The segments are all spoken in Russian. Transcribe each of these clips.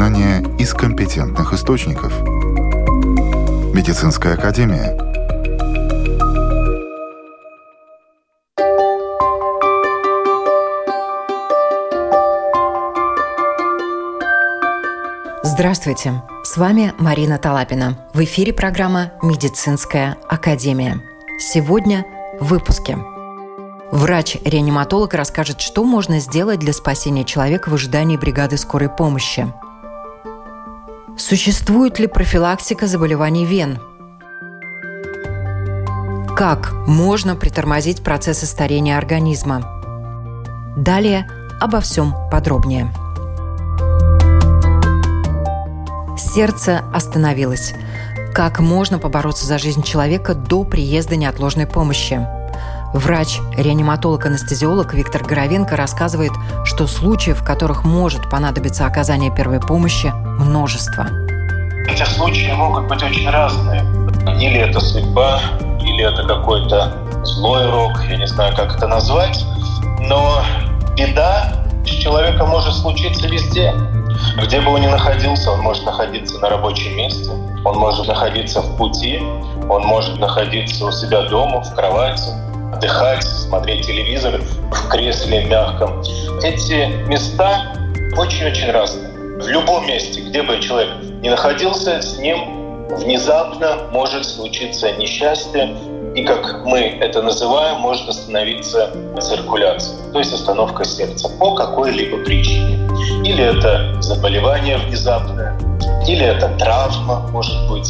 знания из компетентных источников. Медицинская академия. Здравствуйте! С вами Марина Талапина. В эфире программа «Медицинская академия». Сегодня в выпуске – Врач-реаниматолог расскажет, что можно сделать для спасения человека в ожидании бригады скорой помощи. Существует ли профилактика заболеваний вен? Как можно притормозить процессы старения организма? Далее обо всем подробнее. Сердце остановилось. Как можно побороться за жизнь человека до приезда неотложной помощи? Врач-реаниматолог-анестезиолог Виктор Горовенко рассказывает, что случаев, в которых может понадобиться оказание первой помощи, множество. Эти случаи могут быть очень разные. Или это судьба, или это какой-то злой рок, я не знаю, как это назвать. Но беда с человеком может случиться везде. Где бы он ни находился, он может находиться на рабочем месте, он может находиться в пути, он может находиться у себя дома, в кровати, отдыхать, смотреть телевизор в кресле мягком. Эти места очень-очень разные. В любом месте, где бы человек ни находился, с ним внезапно может случиться несчастье, и, как мы это называем, может остановиться циркуляция, то есть остановка сердца по какой-либо причине. Или это заболевание внезапное, или это травма, может быть,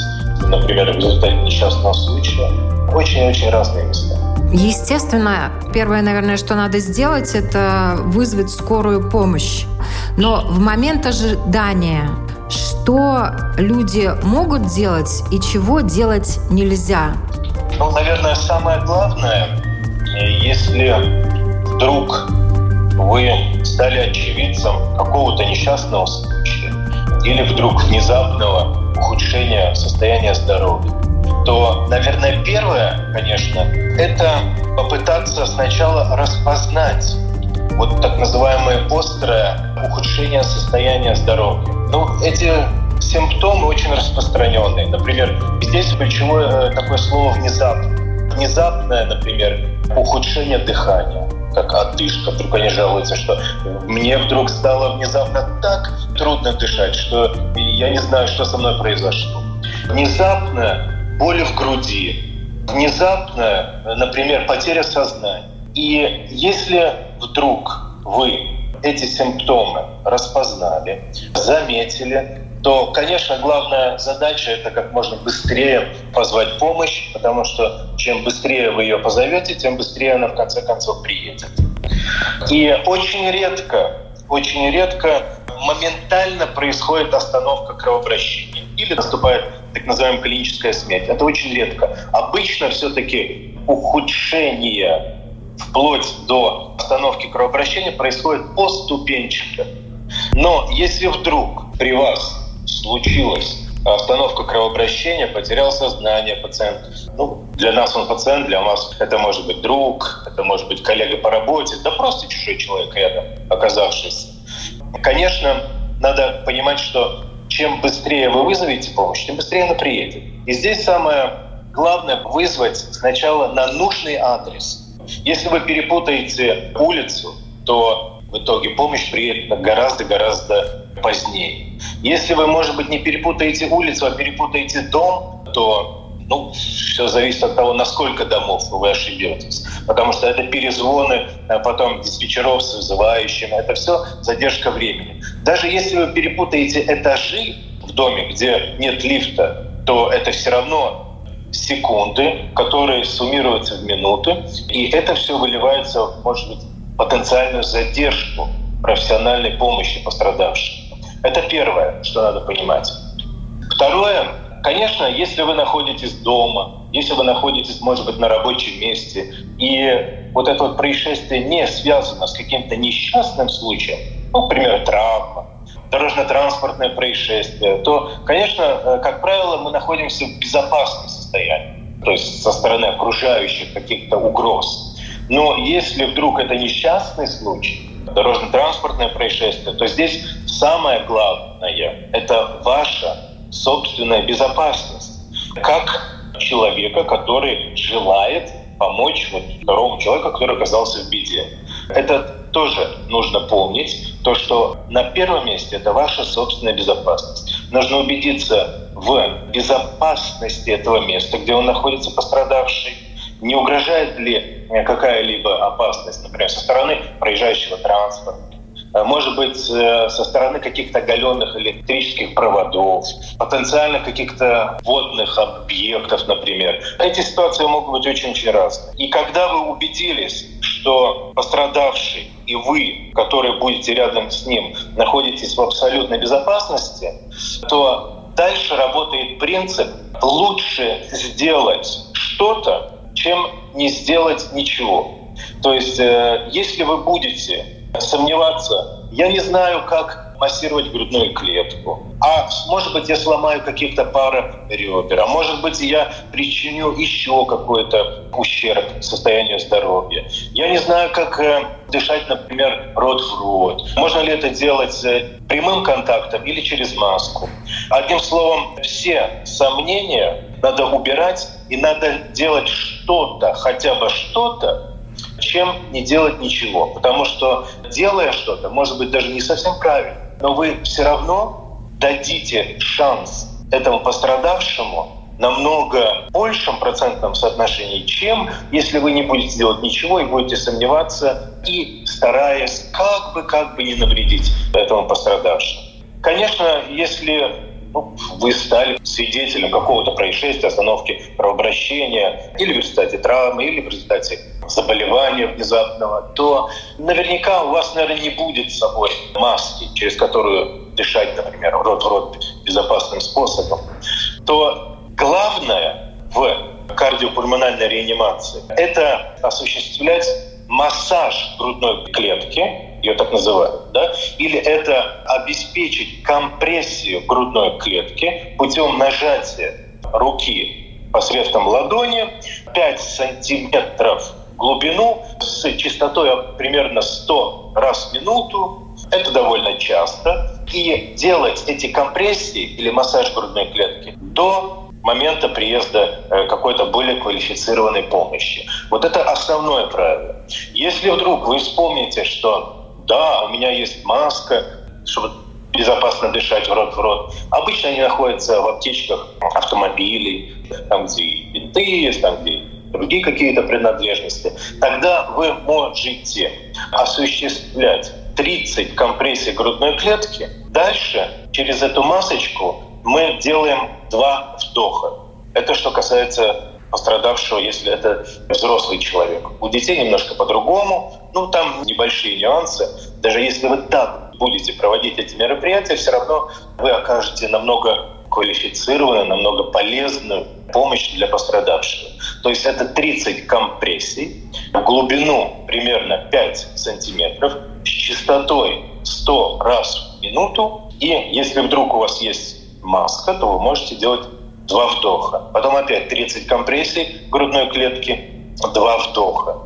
например, в результате несчастного случая. Очень-очень разные места. Естественно, первое, наверное, что надо сделать, это вызвать скорую помощь. Но в момент ожидания, что люди могут делать и чего делать нельзя? Ну, наверное, самое главное, если вдруг вы стали очевидцем какого-то несчастного случая или вдруг внезапного ухудшения состояния здоровья, то, наверное, первое, конечно, это попытаться сначала распознать вот так называемое острое ухудшение состояния здоровья. Ну, эти симптомы очень распространенные. Например, здесь ключевое э, такое слово «внезапно». Внезапное, например, ухудшение дыхания как отдышка. Вдруг они жалуются, что мне вдруг стало внезапно так трудно дышать, что я не знаю, что со мной произошло. Внезапно боли в груди, внезапная, например, потеря сознания. И если вдруг вы эти симптомы распознали, заметили, то, конечно, главная задача – это как можно быстрее позвать помощь, потому что чем быстрее вы ее позовете, тем быстрее она в конце концов приедет. И очень редко, очень редко моментально происходит остановка кровообращения или наступает так называемая клиническая смерть. Это очень редко. Обычно все-таки ухудшение вплоть до остановки кровообращения происходит поступенчато. Но если вдруг при вас случилась остановка кровообращения, потерял сознание пациент. Ну, для нас он пациент, для вас это может быть друг, это может быть коллега по работе, да просто чужой человек рядом оказавшийся. Конечно, надо понимать, что чем быстрее вы вызовете помощь, тем быстрее она приедет. И здесь самое главное вызвать сначала на нужный адрес. Если вы перепутаете улицу, то в итоге помощь приедет гораздо-гораздо позднее. Если вы, может быть, не перепутаете улицу, а перепутаете дом, то ну, все зависит от того, насколько домов вы ошибетесь. Потому что это перезвоны, а потом диспетчеров с вызывающими, это все задержка времени. Даже если вы перепутаете этажи в доме, где нет лифта, то это все равно секунды, которые суммируются в минуты, и это все выливается, может быть, потенциальную задержку профессиональной помощи пострадавшим. Это первое, что надо понимать. Второе, Конечно, если вы находитесь дома, если вы находитесь, может быть, на рабочем месте, и вот это вот происшествие не связано с каким-то несчастным случаем, ну, например, травма, дорожно-транспортное происшествие, то, конечно, э, как правило, мы находимся в безопасном состоянии, то есть со стороны окружающих каких-то угроз. Но если вдруг это несчастный случай, дорожно-транспортное происшествие, то здесь самое главное – это ваша собственная безопасность. Как человека, который желает помочь вот второму человеку, который оказался в беде. Это тоже нужно помнить, то, что на первом месте это ваша собственная безопасность. Нужно убедиться в безопасности этого места, где он находится пострадавший, не угрожает ли какая-либо опасность, например, со стороны проезжающего транспорта, может быть, э, со стороны каких-то оголенных электрических проводов, потенциально каких-то водных объектов, например. Эти ситуации могут быть очень-очень разные. И когда вы убедились, что пострадавший и вы, которые будете рядом с ним, находитесь в абсолютной безопасности, то дальше работает принцип «лучше сделать что-то, чем не сделать ничего». То есть, э, если вы будете сомневаться. Я не знаю, как массировать грудную клетку. А может быть, я сломаю каких-то пара ребер. А может быть, я причиню еще какой-то ущерб состоянию здоровья. Я не знаю, как э, дышать, например, рот в рот. Можно ли это делать э, прямым контактом или через маску. Одним словом, все сомнения надо убирать и надо делать что-то, хотя бы что-то, чем не делать ничего. Потому что делая что-то, может быть, даже не совсем правильно, но вы все равно дадите шанс этому пострадавшему намного большем процентном соотношении, чем если вы не будете делать ничего и будете сомневаться и стараясь как бы, как бы не навредить этому пострадавшему. Конечно, если ну, вы стали свидетелем какого-то происшествия, остановки кровообращения, или в результате травмы, или в результате заболевания внезапного, то наверняка у вас, наверное, не будет с собой маски, через которую дышать, например, рот в рот безопасным способом, то главное в кардиопульмональной реанимации – это осуществлять массаж грудной клетки, ее так называют, да, или это обеспечить компрессию грудной клетки путем нажатия руки посредством ладони 5 сантиметров глубину с частотой примерно 100 раз в минуту. Это довольно часто. И делать эти компрессии или массаж грудной клетки до момента приезда э, какой-то более квалифицированной помощи. Вот это основное правило. Если вдруг вы вспомните, что да, у меня есть маска, чтобы безопасно дышать в рот в рот. Обычно они находятся в аптечках автомобилей, там, где бинты есть, там, где другие какие-то принадлежности. Тогда вы можете осуществлять 30 компрессий грудной клетки. Дальше через эту масочку мы делаем два вдоха. Это что касается пострадавшего, если это взрослый человек. У детей немножко по-другому, ну там небольшие нюансы. Даже если вы так будете проводить эти мероприятия, все равно вы окажете намного квалифицированную, намного полезную помощь для пострадавшего. То есть это 30 компрессий в глубину примерно 5 сантиметров с частотой 100 раз в минуту. И если вдруг у вас есть маска, то вы можете делать два вдоха. Потом опять 30 компрессий грудной клетки, два вдоха.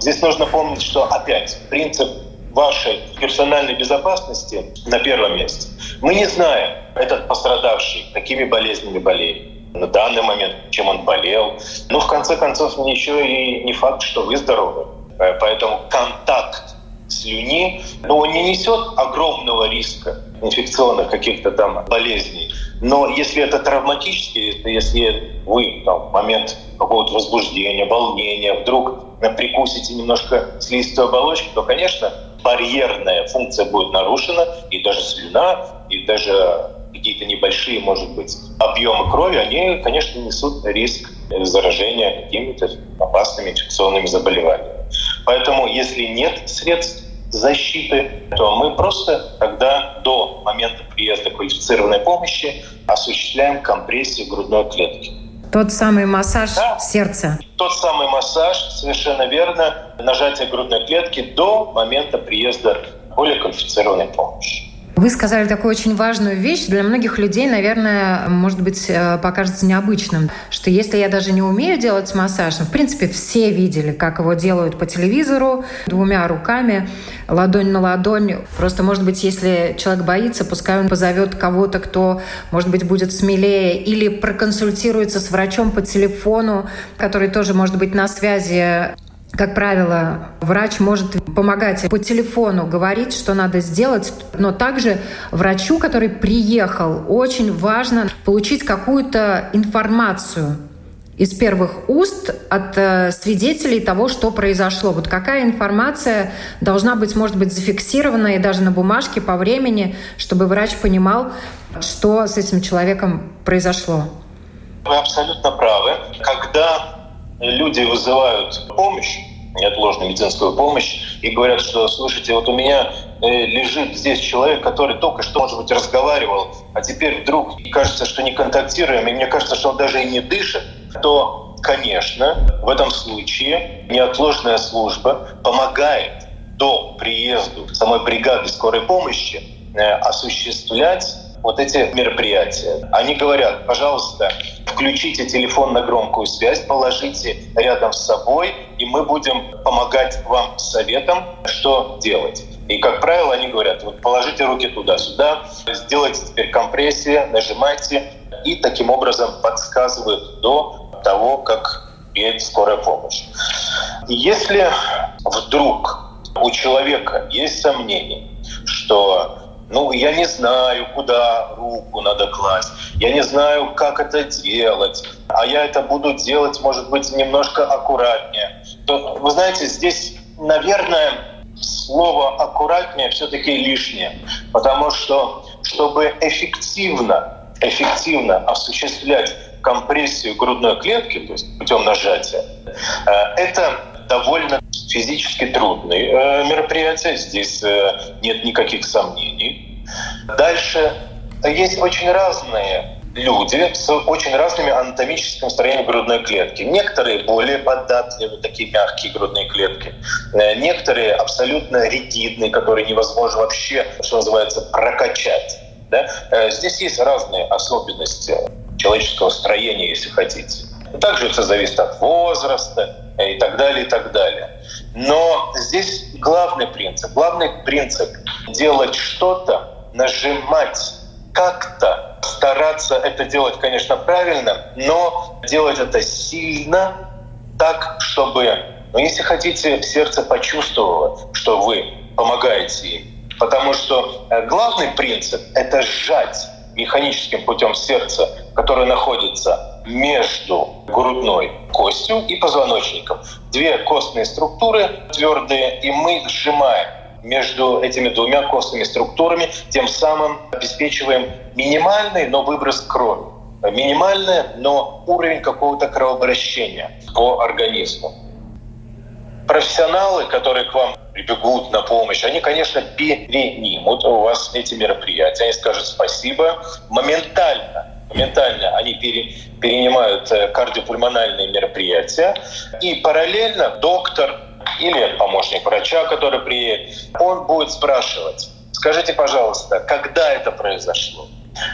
Здесь нужно помнить, что опять принцип вашей персональной безопасности на первом месте. Мы не знаем, этот пострадавший какими болезнями болеет на данный момент, чем он болел. Но в конце концов, еще и не факт, что вы здоровы. Поэтому контакт слюни, но он не несет огромного риска инфекционных каких-то там болезней. Но если это травматически, если вы там, в момент какого-то возбуждения, волнения, вдруг прикусите немножко слизистую оболочку, то, конечно, барьерная функция будет нарушена, и даже слюна, и даже какие-то небольшие, может быть, объемы крови, они, конечно, несут риск заражения какими-то опасными инфекционными заболеваниями. Поэтому, если нет средств защиты, то мы просто тогда до момента приезда квалифицированной помощи осуществляем компрессию грудной клетки. Тот самый массаж да. сердца. Тот самый массаж, совершенно верно, нажатие грудной клетки до момента приезда более квалифицированной помощи. Вы сказали такую очень важную вещь. Для многих людей, наверное, может быть, э, покажется необычным, что если я даже не умею делать массаж, ну, в принципе, все видели, как его делают по телевизору, двумя руками, ладонь на ладонь. Просто, может быть, если человек боится, пускай он позовет кого-то, кто, может быть, будет смелее, или проконсультируется с врачом по телефону, который тоже может быть на связи как правило, врач может помогать по телефону говорить, что надо сделать, но также врачу, который приехал, очень важно получить какую-то информацию из первых уст от э, свидетелей того, что произошло. Вот какая информация должна быть, может быть, зафиксирована и даже на бумажке по времени, чтобы врач понимал, что с этим человеком произошло. Вы абсолютно правы. Когда люди вызывают помощь, неотложную медицинскую помощь, и говорят, что, слушайте, вот у меня э, лежит здесь человек, который только что, может быть, разговаривал, а теперь вдруг кажется, что не контактируем, и мне кажется, что он даже и не дышит, то, конечно, в этом случае неотложная служба помогает до приезда самой бригады скорой помощи э, осуществлять вот эти мероприятия. Они говорят, пожалуйста, включите телефон на громкую связь, положите рядом с собой, и мы будем помогать вам советом, что делать. И, как правило, они говорят, вот положите руки туда-сюда, сделайте теперь компрессии, нажимайте, и таким образом подсказывают до того, как приедет скорая помощь. Если вдруг у человека есть сомнение, что ну, я не знаю, куда руку надо класть, я не знаю, как это делать, а я это буду делать, может быть, немножко аккуратнее. То, вы знаете, здесь, наверное, слово аккуратнее все-таки лишнее, потому что, чтобы эффективно, эффективно осуществлять компрессию грудной клетки, то есть путем нажатия, э, это довольно физически трудные э, мероприятия, здесь э, нет никаких сомнений. Дальше есть очень разные люди с очень разными анатомическим строением грудной клетки. Некоторые более податливые, такие мягкие грудные клетки. Э, некоторые абсолютно ригидные, которые невозможно вообще, что называется, прокачать. Да? Здесь есть разные особенности человеческого строения, если хотите. Также это зависит от возраста и так далее, и так далее. Но здесь главный принцип. Главный принцип — делать что-то, нажимать как-то, стараться это делать, конечно, правильно, но делать это сильно, так, чтобы, ну, если хотите, сердце почувствовало, что вы помогаете им. Потому что э, главный принцип — это сжать механическим путем сердца, которое находится между грудной костью и позвоночником. Две костные структуры твердые, и мы сжимаем между этими двумя костными структурами, тем самым обеспечиваем минимальный, но выброс крови. Минимальный, но уровень какого-то кровообращения по организму. Профессионалы, которые к вам прибегут на помощь, они, конечно, перенимут у вас эти мероприятия. Они скажут спасибо моментально. Моментально они пере, перенимают э, кардиопульмональные мероприятия. И параллельно доктор или помощник врача, который приедет, он будет спрашивать, скажите, пожалуйста, когда это произошло?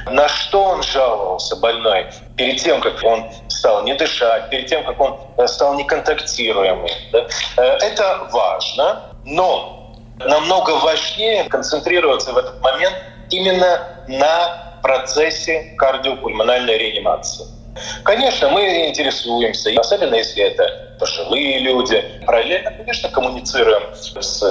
На что он жаловался больной перед тем, как он стал не дышать, перед тем, как он э, стал неконтактируемым? Да? Э, это важно, но намного важнее концентрироваться в этот момент именно на процессе кардиопульмональной реанимации. Конечно, мы интересуемся, особенно если это пожилые люди. Параллельно, конечно, коммуницируем с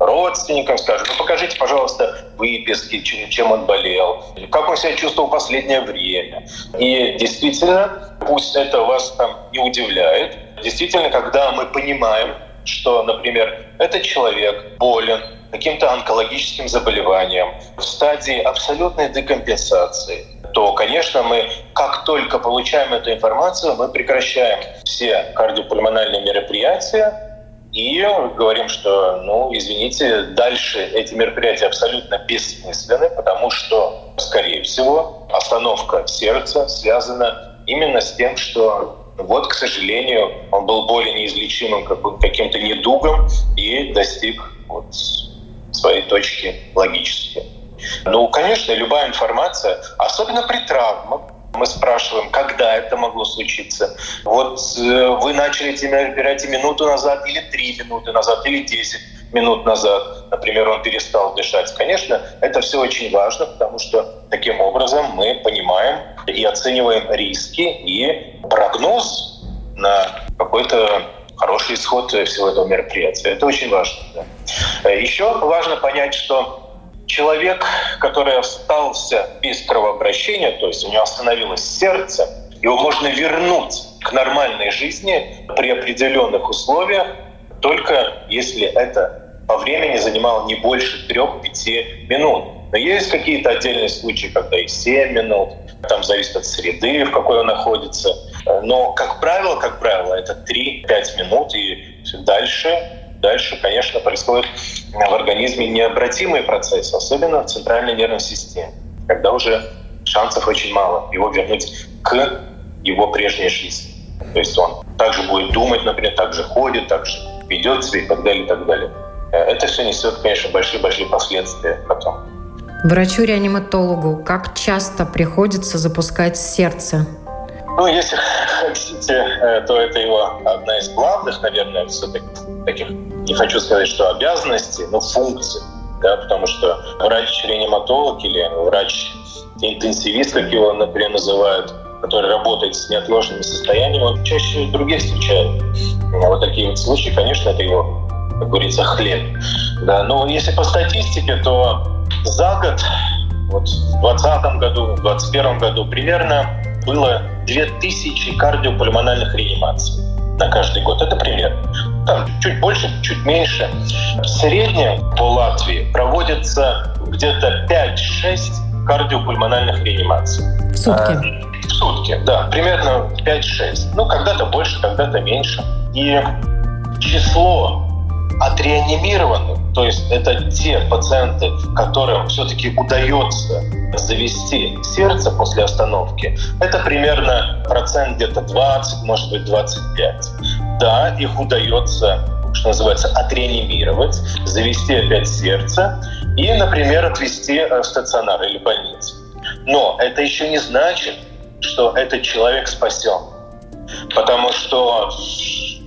родственникам, скажем, ну покажите, пожалуйста, выписки, чем он болел, как он себя чувствовал в последнее время. И действительно, пусть это вас там не удивляет, действительно, когда мы понимаем, что, например, этот человек болен каким-то онкологическим заболеванием в стадии абсолютной декомпенсации, то, конечно, мы, как только получаем эту информацию, мы прекращаем все кардиопульмональные мероприятия и говорим, что, ну, извините, дальше эти мероприятия абсолютно бессмысленны, потому что, скорее всего, остановка сердца связана именно с тем, что вот, к сожалению, он был более неизлечимым каким-то недугом и достиг вот своей точки логически. Ну, конечно, любая информация, особенно при травмах, мы спрашиваем, когда это могло случиться. Вот э, вы начали терапию минуту назад или три минуты назад или десять минут назад, например, он перестал дышать. Конечно, это все очень важно, потому что таким образом мы понимаем и оцениваем риски и прогноз на какой-то хороший исход всего этого мероприятия. Это очень важно. Да. Еще важно понять, что человек, который остался без кровообращения, то есть у него остановилось сердце, его можно вернуть к нормальной жизни при определенных условиях, только если это по времени занимало не больше 3-5 минут. Но есть какие-то отдельные случаи, когда и 7 минут, там зависит от среды, в какой он находится. Но, как правило, как правило, это 3-5 минут, и дальше дальше, конечно, происходит в организме необратимые процессы, особенно в центральной нервной системе, когда уже шансов очень мало его вернуть к его прежней жизни. То есть он также будет думать, например, также ходит, также ведет себя и так далее, и так далее. Э, это все несет, конечно, большие-большие последствия потом. Врачу-реаниматологу как часто приходится запускать сердце? Ну, если хотите, э, то это его одна из главных, наверное, все-таки таких не хочу сказать, что обязанности, но функции. Да, потому что врач-реаниматолог или врач-интенсивист, как его, например, называют, который работает с неотложными состояниями, он чаще других встречает. А вот такие вот случаи, конечно, это его, как говорится, хлеб. Да, но если по статистике, то за год, вот в 2020 году, в 2021 году примерно было 2000 кардиопульмональных реанимаций на каждый год. Это пример. Там чуть больше, чуть меньше. В среднем по Латвии проводится где-то 5-6 кардиопульмональных реанимаций. В сутки? А, в сутки, да. Примерно 5-6. Ну, когда-то больше, когда-то меньше. И число отреанимированных, то есть это те пациенты, которым все-таки удается завести сердце после остановки, это примерно процент где-то 20, может быть 25. Да, их удается что называется, отреанимировать, завести опять сердце и, например, отвести в стационар или больницу. Но это еще не значит, что этот человек спасен. Потому что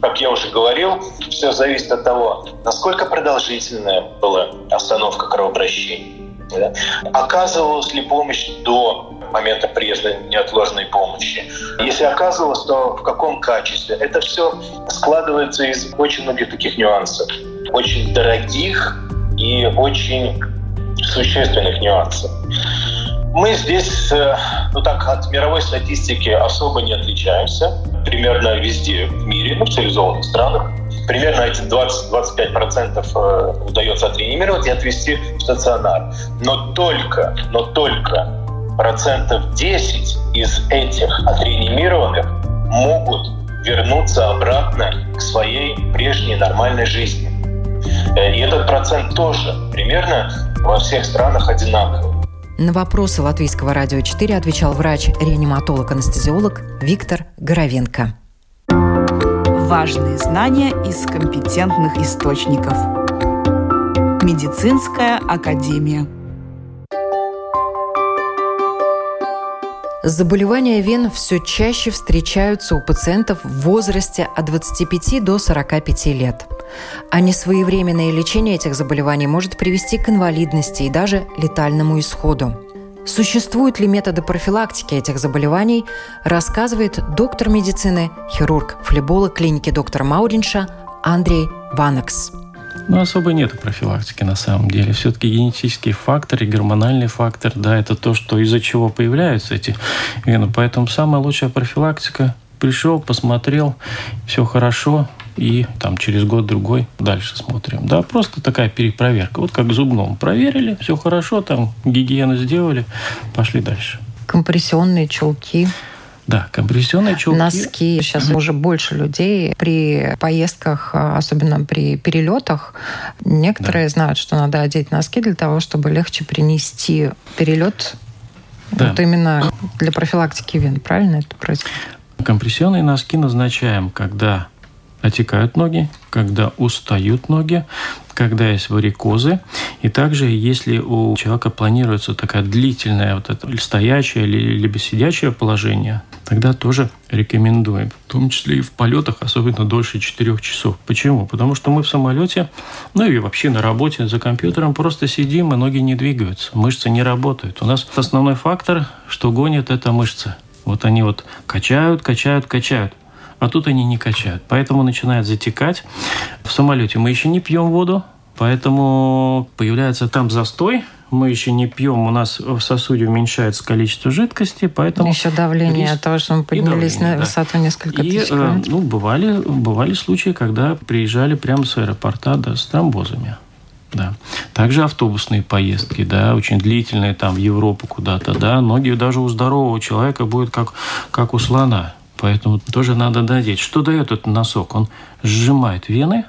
как я уже говорил, все зависит от того, насколько продолжительная была остановка кровообращения. Да? Оказывалась ли помощь до момента приезда неотложной помощи? Если оказывалась, то в каком качестве? Это все складывается из очень многих таких нюансов. Очень дорогих и очень существенных нюансов. Мы здесь, э, ну так, от мировой статистики особо не отличаемся. Примерно везде в мире, ну, в цивилизованных странах. Примерно эти 20-25% э, удается отреанимировать и отвести в стационар. Но только, но только процентов 10 из этих отреанимированных могут вернуться обратно к своей прежней нормальной жизни. Э, и этот процент тоже примерно во всех странах одинаковый. На вопросы Латвийского радио 4 отвечал врач-реаниматолог-анестезиолог Виктор Горовенко. Важные знания из компетентных источников. Медицинская академия. Заболевания вен все чаще встречаются у пациентов в возрасте от 25 до 45 лет – а несвоевременное лечение этих заболеваний может привести к инвалидности и даже летальному исходу. Существуют ли методы профилактики этих заболеваний, рассказывает доктор медицины, хирург, флеболог клиники доктора Мауринша Андрей Ванекс. Ну, особо нет профилактики на самом деле. Все-таки генетический фактор и гормональный фактор, да, это то, что из-за чего появляются эти вены. Поэтому самая лучшая профилактика пришел, посмотрел, все хорошо, и там через год-другой дальше смотрим. Да, просто такая перепроверка. Вот как зубном. Проверили, все хорошо, там гигиену сделали, пошли дальше. Компрессионные чулки. Да, компрессионные чулки. Носки. Сейчас уже больше людей при поездках, особенно при перелетах, некоторые да. знают, что надо одеть носки для того, чтобы легче принести перелет да. Вот именно для профилактики вен, правильно это происходит? Компрессионные носки назначаем, когда отекают ноги, когда устают ноги, когда есть варикозы, и также если у человека планируется такая длительная вот это стоячее либо сидячее положение, тогда тоже рекомендуем. В том числе и в полетах, особенно дольше 4 часов. Почему? Потому что мы в самолете, ну и вообще на работе за компьютером просто сидим, и ноги не двигаются, мышцы не работают. У нас основной фактор, что гонит, это мышцы. Вот они вот качают, качают, качают. А тут они не качают. Поэтому начинает затекать. В самолете мы еще не пьем воду, поэтому появляется там застой, мы еще не пьем, у нас в сосуде уменьшается количество жидкости, поэтому... Еще давление риск... от того, что мы поднялись давление, на высоту да. несколько и, тысяч километров. Ну, бывали, бывали случаи, когда приезжали прямо с аэропорта да, с тромбозами. Да. Также автобусные поездки, да, очень длительные там в Европу куда-то, да, ноги даже у здорового человека будет как, как у слона. Поэтому тоже надо надеть. Что дает этот носок? Он сжимает вены,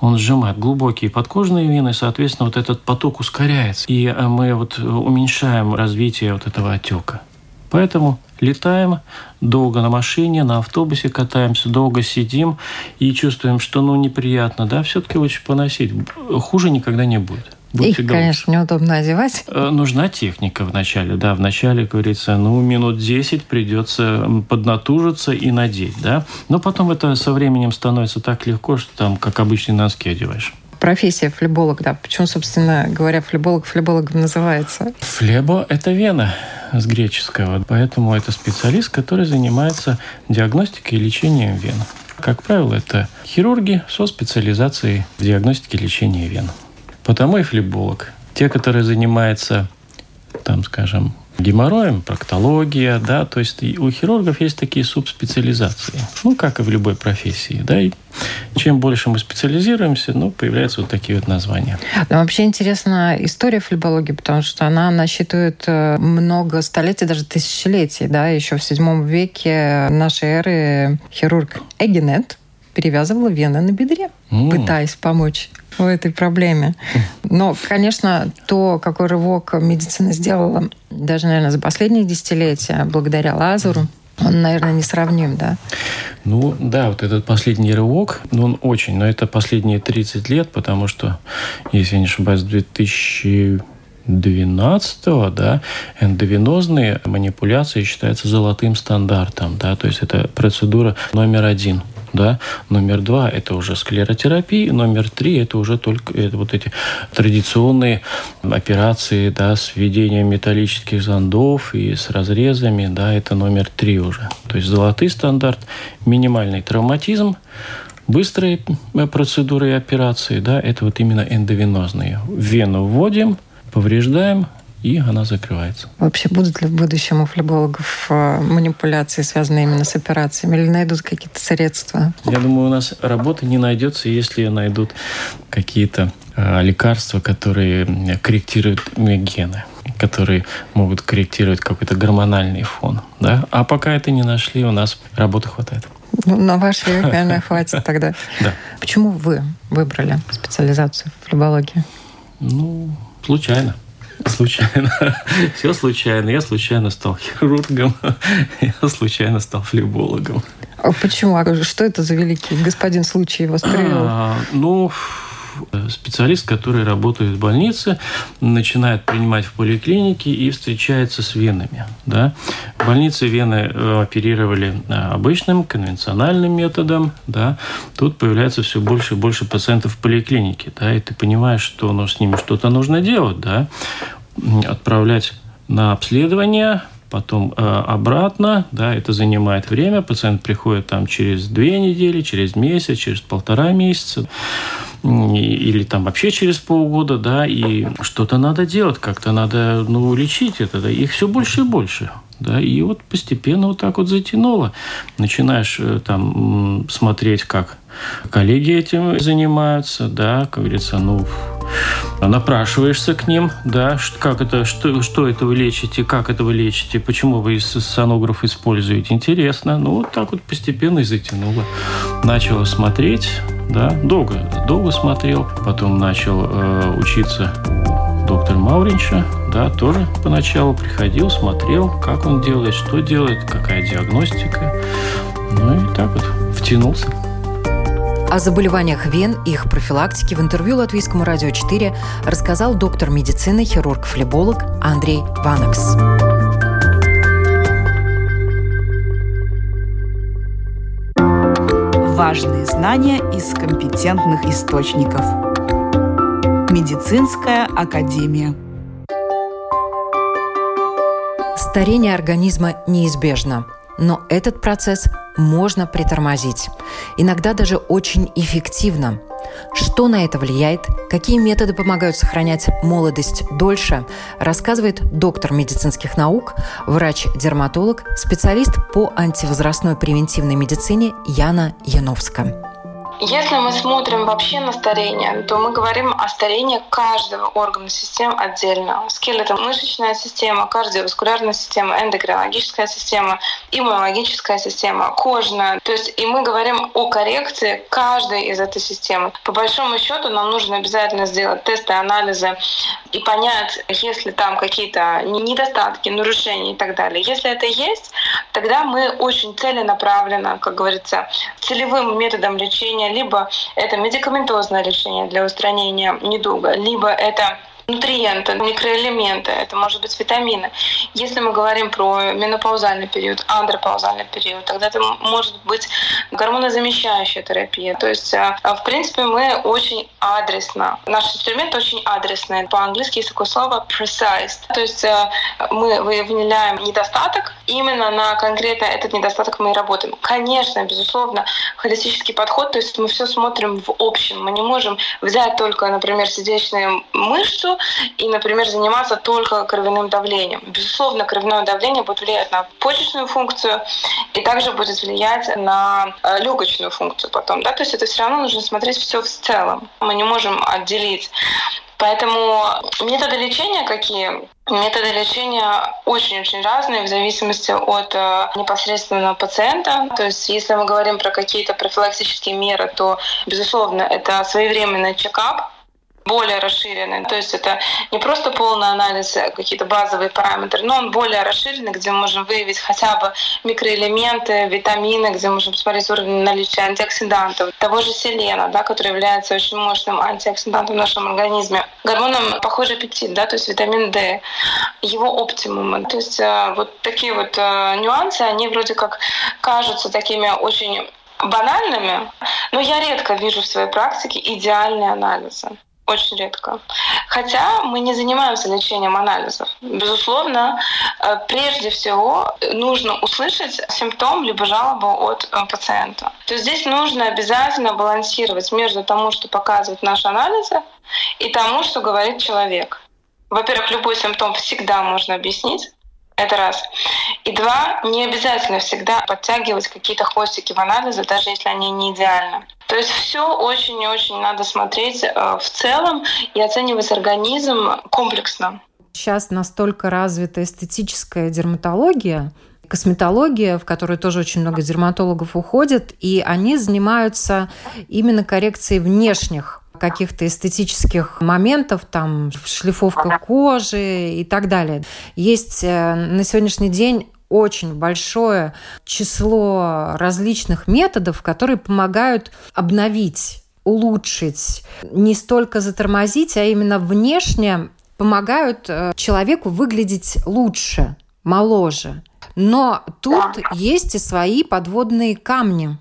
он сжимает глубокие подкожные вены, соответственно, вот этот поток ускоряется. И э, мы вот уменьшаем развитие вот этого отека. Поэтому летаем, долго на машине, на автобусе катаемся, долго сидим и чувствуем, что ну неприятно, да, все-таки лучше поносить. Хуже никогда не будет. Будьте Их, конечно, неудобно одевать. Э, нужна техника вначале, да. Вначале, говорится, ну, минут 10 придется поднатужиться и надеть, да. Но потом это со временем становится так легко, что там, как обычные носки одеваешь профессия флеболог, да. Почему, собственно говоря, флеболог флебологом называется? Флебо – это вена с греческого. Поэтому это специалист, который занимается диагностикой и лечением вен. Как правило, это хирурги со специализацией в диагностике и лечении вен. Потому и флеболог. Те, которые занимаются, там, скажем, геморроем, проктология, да, то есть у хирургов есть такие субспециализации, ну, как и в любой профессии, да, и чем больше мы специализируемся, ну, появляются вот такие вот названия. Но вообще интересна история флебологии, потому что она насчитывает э, много столетий, даже тысячелетий, да, еще в седьмом веке нашей эры хирург Эгенет перевязывала вены на бедре, mm. пытаясь помочь в этой проблеме. Но, конечно, то, какой рывок медицина сделала, даже, наверное, за последние десятилетия, благодаря лазеру, он, наверное, несравним, да? Ну, да, вот этот последний рывок, ну, он очень, но это последние 30 лет, потому что, если я не ошибаюсь, 2000 12 да, эндовенозные манипуляции считаются золотым стандартом, да, то есть это процедура номер один – да. Номер два – это уже склеротерапия. Номер три – это уже только это вот эти традиционные операции, да, с введением металлических зондов и с разрезами, да, это номер три уже. То есть золотый стандарт, минимальный травматизм, быстрые процедуры и операции, да, это вот именно эндовенозные. Вену вводим, повреждаем, и она закрывается. Вообще будут ли в будущем у флебологов э, манипуляции, связанные именно с операциями, или найдут какие-то средства? Я думаю, у нас работы не найдется, если найдут какие-то э, лекарства, которые корректируют гены которые могут корректировать какой-то гормональный фон. Да? А пока это не нашли, у нас работы хватает. Ну, на ваш век, наверное, хватит тогда. Да. Почему вы выбрали специализацию в флебологии? Ну, случайно. Случайно. Все случайно. Я случайно стал хирургом. Я случайно стал флебологом. А почему? Что это за великий господин случай вас привел? А, ну, специалист, который работает в больнице, начинает принимать в поликлинике и встречается с венами. Да? В больнице вены э, оперировали э, обычным конвенциональным методом. Да? Тут появляется все больше и больше пациентов в поликлинике. Да? И ты понимаешь, что ну, с ними что-то нужно делать. Да? Отправлять на обследование, потом э, обратно, да, это занимает время, пациент приходит там через две недели, через месяц, через полтора месяца или там вообще через полгода, да, и что-то надо делать, как-то надо, ну, лечить это, да, их все больше и больше. Да, и вот постепенно вот так вот затянуло. Начинаешь э, там смотреть, как коллеги этим занимаются, да, как говорится, ну, напрашиваешься к ним, да, как это, что, что это вы лечите, как это вы лечите, почему вы сонограф используете, интересно. Ну, вот так вот постепенно и затянуло. Начала смотреть, да, долго, долго смотрел, потом начал э, учиться доктор Мауринча, да, тоже поначалу приходил, смотрел, как он делает, что делает, какая диагностика. Ну и так вот втянулся. О заболеваниях вен и их профилактике в интервью Латвийскому радио 4 рассказал доктор медицины, хирург-флеболог Андрей Ванекс. Важные знания из компетентных источников. Медицинская академия. Старение организма неизбежно, но этот процесс можно притормозить. Иногда даже очень эффективно. Что на это влияет, какие методы помогают сохранять молодость дольше, рассказывает доктор медицинских наук, врач-дерматолог, специалист по антивозрастной превентивной медицине Яна Яновска. Если мы смотрим вообще на старение, то мы говорим о старении каждого органа системы отдельно. Скелетомышечная система, кардиоваскулярная система, эндокринологическая система, иммунологическая система, кожная. То есть и мы говорим о коррекции каждой из этой системы. По большому счету нам нужно обязательно сделать тесты, анализы и понять, есть ли там какие-то недостатки, нарушения и так далее. Если это есть, тогда мы очень целенаправленно, как говорится, целевым методом лечения, либо это медикаментозное лечение для устранения недуга, либо это нутриенты, микроэлементы, это может быть витамины. Если мы говорим про менопаузальный период, андропаузальный период, тогда это может быть гормонозамещающая терапия. То есть, э, в принципе, мы очень адресно. Наш инструмент очень адресный. По-английски есть такое слово precise. То есть э, мы выявляем недостаток, именно на конкретно этот недостаток мы и работаем. Конечно, безусловно, холистический подход, то есть мы все смотрим в общем. Мы не можем взять только, например, сердечную мышцу и, например, заниматься только кровяным давлением. Безусловно, кровяное давление будет влиять на почечную функцию и также будет влиять на э, легочную функцию потом. Да? То есть это все равно нужно смотреть все в целом. Мы не можем отделить Поэтому методы лечения какие? Методы лечения очень-очень разные в зависимости от э, непосредственного пациента. То есть если мы говорим про какие-то профилактические меры, то, безусловно, это своевременный чекап, более расширенный. То есть это не просто полный анализ, а какие-то базовые параметры, но он более расширенный, где мы можем выявить хотя бы микроэлементы, витамины, где мы можем посмотреть уровень наличия антиоксидантов, того же селена, да, который является очень мощным антиоксидантом в нашем организме. Гормоном похожий аппетит, да, то есть витамин D, его оптимумы. То есть э, вот такие вот э, нюансы, они вроде как кажутся такими очень банальными, но я редко вижу в своей практике идеальные анализы. Очень редко. Хотя мы не занимаемся лечением анализов. Безусловно, э, прежде всего нужно услышать симптом либо жалобу от э, пациента. То есть здесь нужно обязательно балансировать между тому, что показывают наши анализы, и тому, что говорит человек. Во-первых, любой симптом всегда можно объяснить. Это раз. И два, не обязательно всегда подтягивать какие-то хвостики в анализы, даже если они не идеальны. То есть все очень и очень надо смотреть э, в целом и оценивать организм комплексно. Сейчас настолько развита эстетическая дерматология, косметология, в которую тоже очень много дерматологов уходит, и они занимаются именно коррекцией внешних каких-то эстетических моментов, там шлифовка кожи и так далее. Есть э, на сегодняшний день очень большое число различных методов, которые помогают обновить улучшить, не столько затормозить, а именно внешне помогают э, человеку выглядеть лучше, моложе. Но тут есть и свои подводные камни.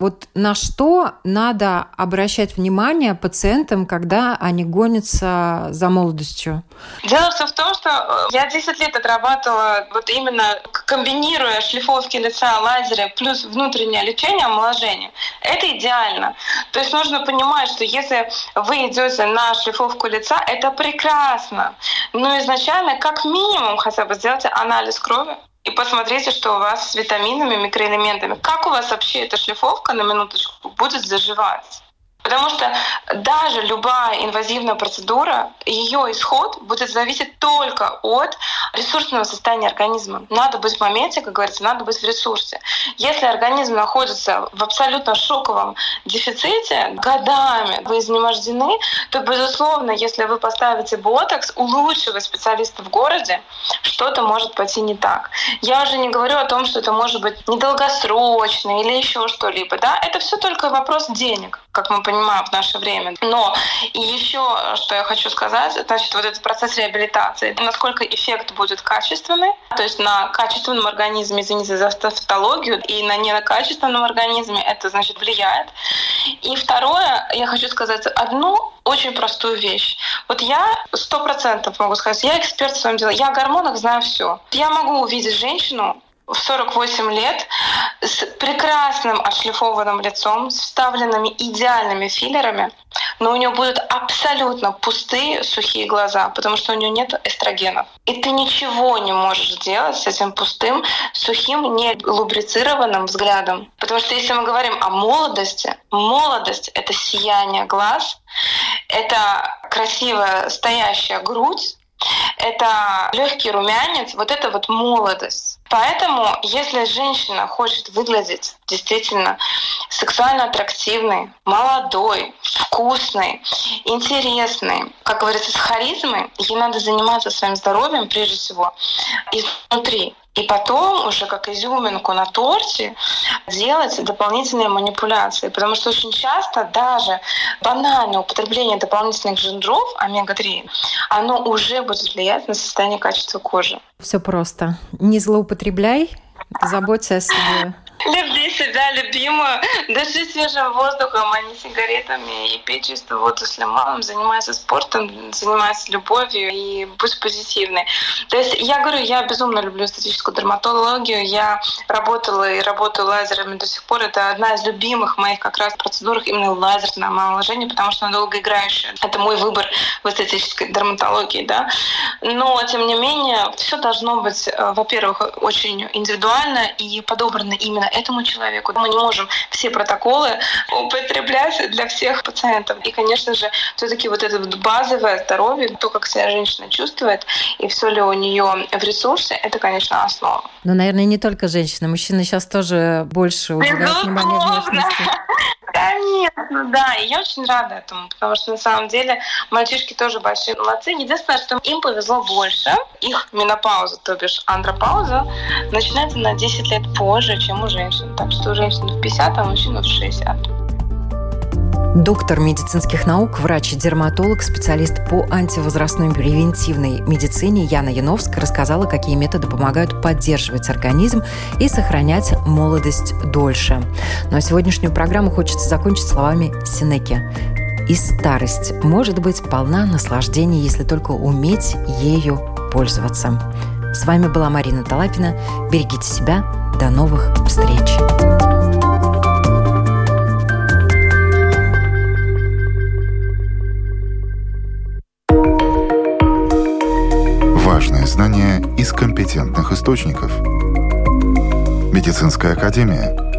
Вот на что надо обращать внимание пациентам, когда они гонятся за молодостью? Дело все в том, что э, я 10 лет отрабатывала вот именно комбинируя шлифовки лица, лазеры плюс внутреннее лечение, омоложение. Это идеально. То есть нужно понимать, что если вы идете на шлифовку лица, это прекрасно. Но изначально как минимум хотя бы сделайте анализ крови, и посмотрите, что у вас с витаминами, микроэлементами. Как у вас вообще эта шлифовка на минуточку будет заживать? Потому что даже любая инвазивная процедура, ее исход будет зависеть только от ресурсного состояния организма. Надо быть в моменте, как говорится, надо быть в ресурсе. Если организм находится в абсолютно шоковом дефиците, годами вы изнемождены, то, безусловно, если вы поставите ботокс у лучшего специалиста в городе, что-то может пойти не так. Я уже не говорю о том, что это может быть недолгосрочно или еще что-либо. Да? Это все только вопрос денег, как мы понимаем в наше время. Но и еще, что я хочу сказать, значит, вот этот процесс реабилитации, насколько эффект будет качественный, то есть на качественном организме, извините за тавтологию, и на некачественном организме это, значит, влияет. И второе, я хочу сказать одну очень простую вещь. Вот я сто процентов могу сказать, я эксперт в своем деле, я о гормонах знаю все. Я могу увидеть женщину, в 48 лет с прекрасным отшлифованным лицом, с вставленными идеальными филлерами, но у нее будут абсолютно пустые, сухие глаза, потому что у нее нет эстрогенов. И ты ничего не можешь сделать с этим пустым, сухим, не лубрицированным взглядом. Потому что если мы говорим о молодости, молодость — это сияние глаз, это красивая стоящая грудь, это легкий румянец, вот это вот молодость. Поэтому, если женщина хочет выглядеть действительно сексуально аттрактивной, молодой, вкусной, интересной, как говорится, с харизмой, ей надо заниматься своим здоровьем прежде всего изнутри. И потом уже как изюминку на торте делать дополнительные манипуляции. Потому что очень часто даже банальное употребление дополнительных жиров, омега-3, оно уже будет влиять на состояние качества кожи. Все просто. Не злоупотребляй, заботься о себе. Люби себя, любимую, дыши свежим воздухом, а не сигаретами, и пей чистую воду с лимоном, занимайся спортом, занимайся любовью и будь позитивной. То есть я говорю, я безумно люблю эстетическую дерматологию, я работала и работаю лазерами до сих пор. Это одна из любимых моих как раз процедур, именно лазерное омоложение, потому что она долгоиграющая. Это мой выбор в эстетической дерматологии, да. Но, тем не менее, все должно быть, э, во-первых, очень индивидуально и подобрано именно этому человеку. Мы не можем все протоколы употреблять для всех пациентов. И, конечно же, все-таки вот это вот базовое здоровье, то, как себя женщина чувствует, и все ли у нее в ресурсе, это, конечно, основа. Ну, наверное, не только женщины. Мужчины сейчас тоже больше уделяют внимание внешности. Конечно, да. И я очень рада этому, потому что на самом деле мальчишки тоже большие молодцы. Единственное, что им повезло больше. Их менопауза, то бишь андропауза, начинается на 10 лет позже, чем у женщин. Так что у женщин в 50, а у мужчин в 60. Доктор медицинских наук, врач-дерматолог, специалист по антивозрастной превентивной медицине Яна Яновская рассказала, какие методы помогают поддерживать организм и сохранять молодость дольше. Ну а сегодняшнюю программу хочется закончить словами Синеки. И старость может быть полна наслаждений, если только уметь ею пользоваться. С вами была Марина Талапина. Берегите себя. До новых встреч. Знания из компетентных источников. Медицинская академия –